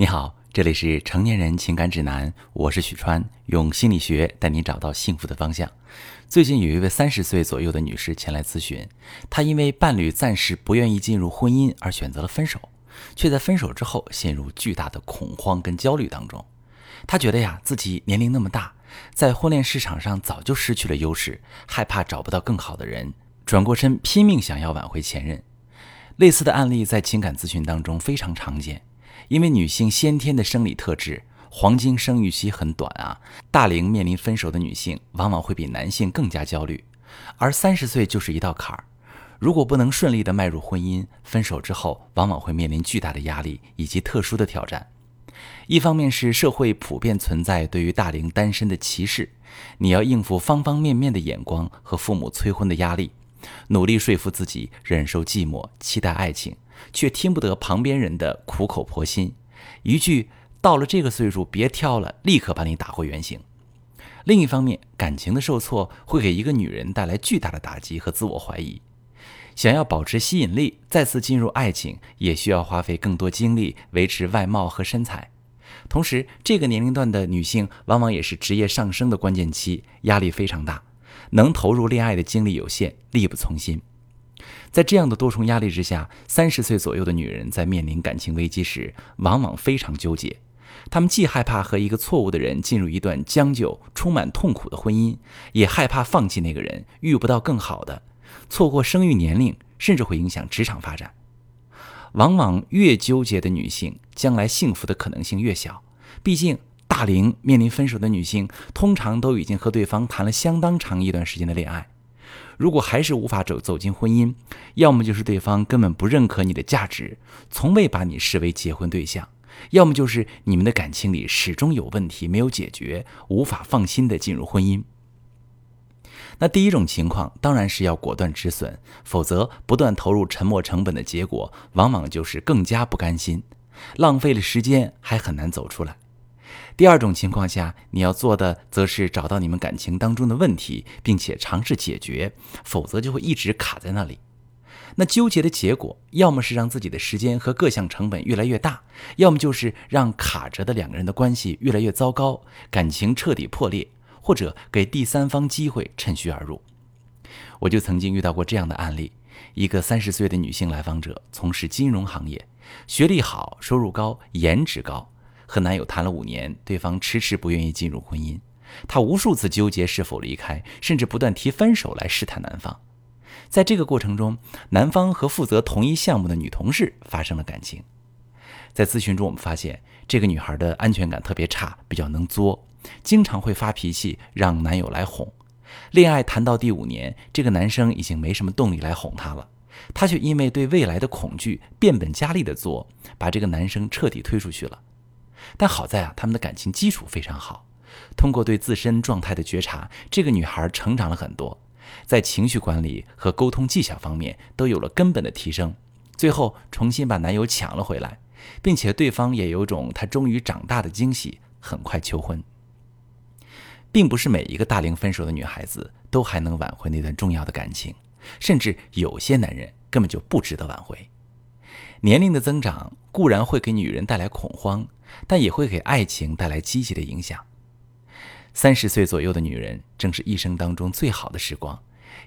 你好，这里是成年人情感指南，我是许川，用心理学带你找到幸福的方向。最近有一位三十岁左右的女士前来咨询，她因为伴侣暂时不愿意进入婚姻而选择了分手，却在分手之后陷入巨大的恐慌跟焦虑当中。她觉得呀，自己年龄那么大，在婚恋市场上早就失去了优势，害怕找不到更好的人，转过身拼命想要挽回前任。类似的案例在情感咨询当中非常常见。因为女性先天的生理特质，黄金生育期很短啊，大龄面临分手的女性往往会比男性更加焦虑，而三十岁就是一道坎儿。如果不能顺利的迈入婚姻，分手之后往往会面临巨大的压力以及特殊的挑战。一方面是社会普遍存在对于大龄单身的歧视，你要应付方方面面的眼光和父母催婚的压力，努力说服自己忍受寂寞，期待爱情。却听不得旁边人的苦口婆心，一句“到了这个岁数别挑了”，立刻把你打回原形。另一方面，感情的受挫会给一个女人带来巨大的打击和自我怀疑。想要保持吸引力，再次进入爱情，也需要花费更多精力维持外貌和身材。同时，这个年龄段的女性往往也是职业上升的关键期，压力非常大，能投入恋爱的精力有限，力不从心。在这样的多重压力之下，三十岁左右的女人在面临感情危机时，往往非常纠结。她们既害怕和一个错误的人进入一段将就、充满痛苦的婚姻，也害怕放弃那个人，遇不到更好的，错过生育年龄，甚至会影响职场发展。往往越纠结的女性，将来幸福的可能性越小。毕竟，大龄面临分手的女性，通常都已经和对方谈了相当长一段时间的恋爱。如果还是无法走走进婚姻，要么就是对方根本不认可你的价值，从未把你视为结婚对象；要么就是你们的感情里始终有问题没有解决，无法放心的进入婚姻。那第一种情况当然是要果断止损，否则不断投入沉没成本的结果，往往就是更加不甘心，浪费了时间还很难走出来。第二种情况下，你要做的则是找到你们感情当中的问题，并且尝试解决，否则就会一直卡在那里。那纠结的结果，要么是让自己的时间和各项成本越来越大，要么就是让卡着的两个人的关系越来越糟糕，感情彻底破裂，或者给第三方机会趁虚而入。我就曾经遇到过这样的案例：一个三十岁的女性来访者，从事金融行业，学历好，收入高，颜值高。和男友谈了五年，对方迟迟不愿意进入婚姻，她无数次纠结是否离开，甚至不断提分手来试探男方。在这个过程中，男方和负责同一项目的女同事发生了感情。在咨询中，我们发现这个女孩的安全感特别差，比较能作，经常会发脾气，让男友来哄。恋爱谈到第五年，这个男生已经没什么动力来哄她了，她却因为对未来的恐惧，变本加厉的作，把这个男生彻底推出去了。但好在啊，他们的感情基础非常好。通过对自身状态的觉察，这个女孩成长了很多，在情绪管理和沟通技巧方面都有了根本的提升。最后重新把男友抢了回来，并且对方也有种她终于长大的惊喜，很快求婚。并不是每一个大龄分手的女孩子都还能挽回那段重要的感情，甚至有些男人根本就不值得挽回。年龄的增长固然会给女人带来恐慌，但也会给爱情带来积极的影响。三十岁左右的女人正是一生当中最好的时光，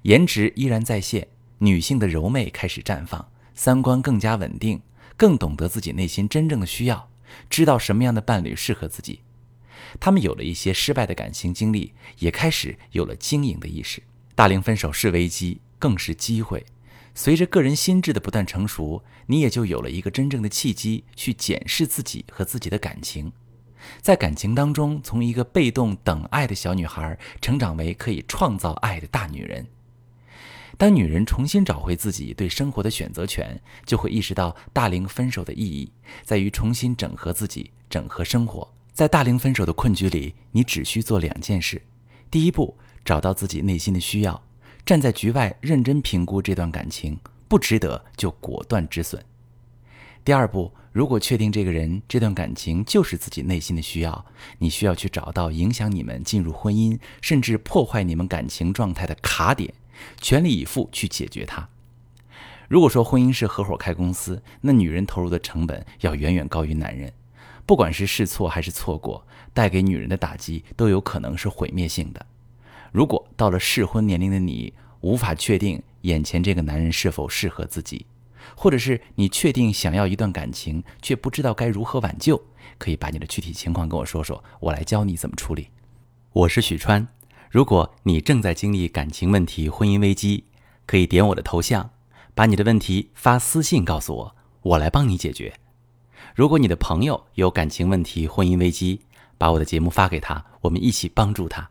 颜值依然在线，女性的柔媚开始绽放，三观更加稳定，更懂得自己内心真正的需要，知道什么样的伴侣适合自己。她们有了一些失败的感情经历，也开始有了经营的意识。大龄分手是危机，更是机会。随着个人心智的不断成熟，你也就有了一个真正的契机去检视自己和自己的感情，在感情当中，从一个被动等爱的小女孩成长为可以创造爱的大女人。当女人重新找回自己对生活的选择权，就会意识到大龄分手的意义在于重新整合自己，整合生活。在大龄分手的困局里，你只需做两件事：第一步，找到自己内心的需要。站在局外认真评估这段感情不值得就果断止损。第二步，如果确定这个人这段感情就是自己内心的需要，你需要去找到影响你们进入婚姻甚至破坏你们感情状态的卡点，全力以赴去解决它。如果说婚姻是合伙开公司，那女人投入的成本要远远高于男人。不管是试错还是错过，带给女人的打击都有可能是毁灭性的。如果到了适婚年龄的你无法确定眼前这个男人是否适合自己，或者是你确定想要一段感情却不知道该如何挽救，可以把你的具体情况跟我说说，我来教你怎么处理。我是许川，如果你正在经历感情问题、婚姻危机，可以点我的头像，把你的问题发私信告诉我，我来帮你解决。如果你的朋友有感情问题、婚姻危机，把我的节目发给他，我们一起帮助他。